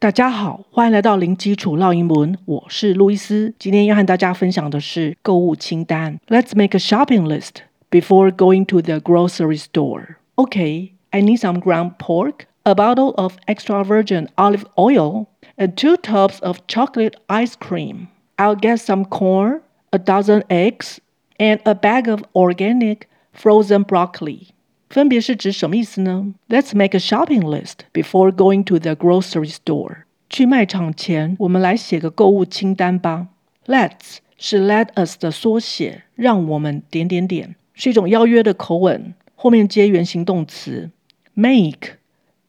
大家好，欢迎来到零基础绕英文，我是路易斯。今天要和大家分享的是购物清单。Let's make a shopping list before going to the grocery store. Okay, I need some ground pork, a bottle of extra virgin olive oil, and two tubs of chocolate ice cream. I'll get some corn, a dozen eggs, and a bag of organic frozen broccoli. 分别是指什么意思呢？Let's make a shopping list before going to the grocery store. 去卖场前，我们来写个购物清单吧。Let's 是 let us 的缩写，让我们点点点，是一种邀约的口吻，后面接原形动词。Make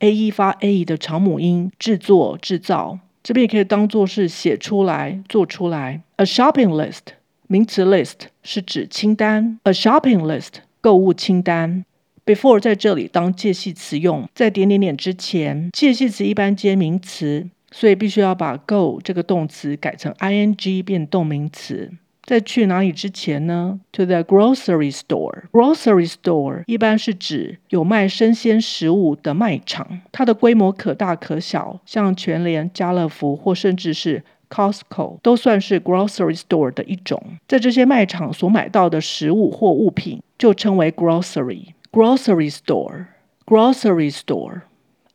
a e 发 a e 的长母音，制作、制造，这边也可以当做是写出来、做出来。A shopping list 名词 list 是指清单，a shopping list 购物清单。Before 在这里当介系词用，在点点点之前，介系词一般接名词，所以必须要把 go 这个动词改成 ing 变动名词。在去哪里之前呢？To the grocery store。Grocery store 一般是指有卖生鲜食物的卖场，它的规模可大可小，像全联、家乐福或甚至是 Costco 都算是 grocery store 的一种。在这些卖场所买到的食物或物品就称为 grocery。Grocery store, grocery store.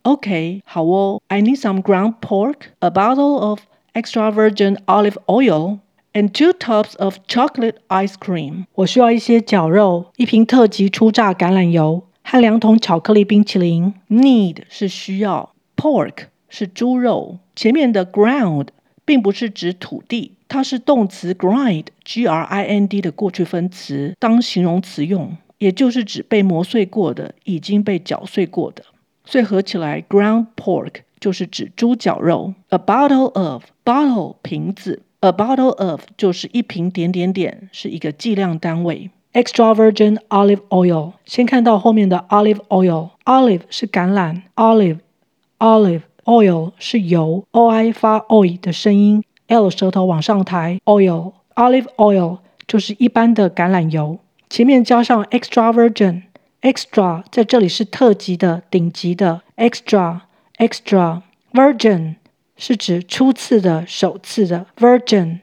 OK，好哦。I need some ground pork, a bottle of extra virgin olive oil, and two tubs of chocolate ice cream. 我需要一些绞肉，一瓶特级初榨橄榄油和两桶巧克力冰淇淋。Need 是需要，pork 是猪肉。前面的 ground 并不是指土地，它是动词 grind，G-R-I-N-D 的过去分词，当形容词用。 也就是指被磨碎过的，已经被搅碎过的，所以合起来，ground pork 就是指猪绞肉。A bottle of bottle 瓶子，a bottle of 就是一瓶点点点，是一个计量单位。Extra virgin olive oil，先看到后面的 olive oil，olive 是橄榄，olive olive oil 是油，o i 发 oi 的声音，l 舌头往上抬，oil olive oil 就是一般的橄榄油。前面加上 extra virgin，extra 在这里是特级的、顶级的 extra extra virgin 是指初次的、首次的 virgin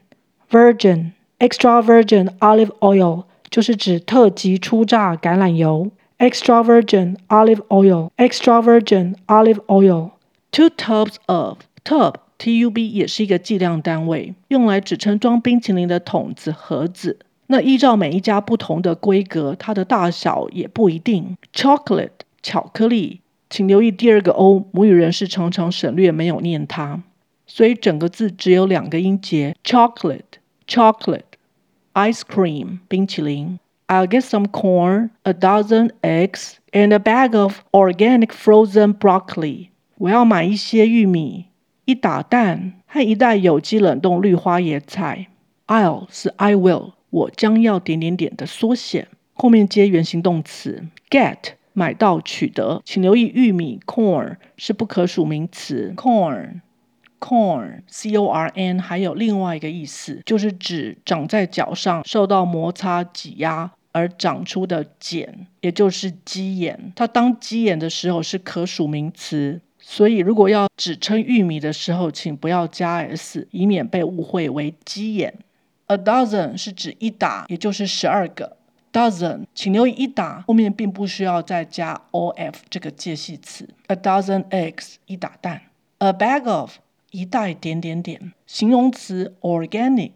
virgin extra virgin olive oil 就是指特级初榨橄榄油 extra virgin olive oil extra virgin olive oil two tubs of tub t u b 也是一个计量单位，用来指称装冰淇淋的桶子、盒子。那依照每一家不同的规格，它的大小也不一定。Chocolate 巧克力，请留意第二个 o，母语人士常常省略没有念它，所以整个字只有两个音节。Chocolate chocolate ice cream 冰淇淋。I'll get some corn, a dozen eggs, and a bag of organic frozen broccoli。我要买一些玉米、一打蛋和一袋有机冷冻绿花椰菜。I'll 是 I will。我将要点点点的缩写，后面接原形动词 get 买到取得，请留意玉米 corn 是不可数名词 corn corn c o r n 还有另外一个意思，就是指长在脚上受到摩擦挤压而长出的茧，也就是鸡眼。它当鸡眼的时候是可数名词，所以如果要指称玉米的时候，请不要加 s，以免被误会为鸡眼。A dozen 是指一打，也就是十二个 dozen。请留意一打后面并不需要再加 of 这个介系词。A dozen eggs 一打蛋。A bag of 一袋点点点。形容词 organic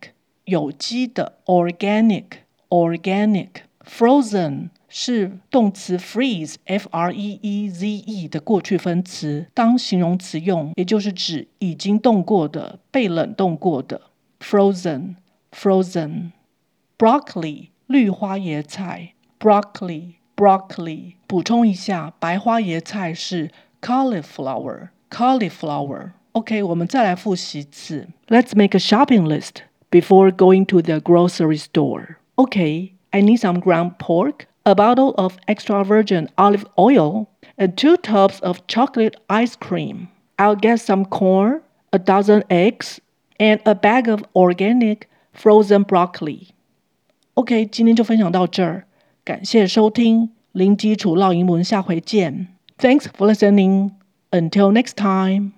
有机的 organic organic。Frozen 是动词 freeze f r e e z e 的过去分词，当形容词用，也就是指已经冻过的、被冷冻过的 frozen。Frozen broccoli 绿花椰菜 broccoli broccoli 补充一下，白花椰菜是 cauliflower cauliflower。OK，我们再来复习一次。Let's make a shopping list before going to the grocery store. OK, I need some ground pork, a bottle of extra virgin olive oil, and two tubs of chocolate ice cream. I'll get some corn, a dozen eggs, and a bag of organic Frozen broccoli。OK，今天就分享到这儿，感谢收听零基础绕英文，下回见。Thanks for listening. Until next time.